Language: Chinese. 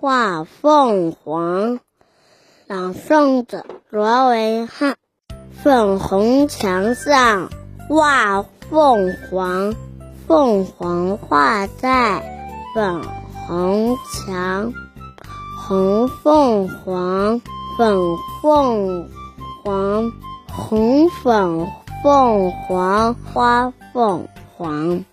画凤凰，朗诵者罗维汉，粉红墙上画凤凰，凤凰画在粉红墙，红凤凰，粉凤凰，红粉凤凰花凤凰。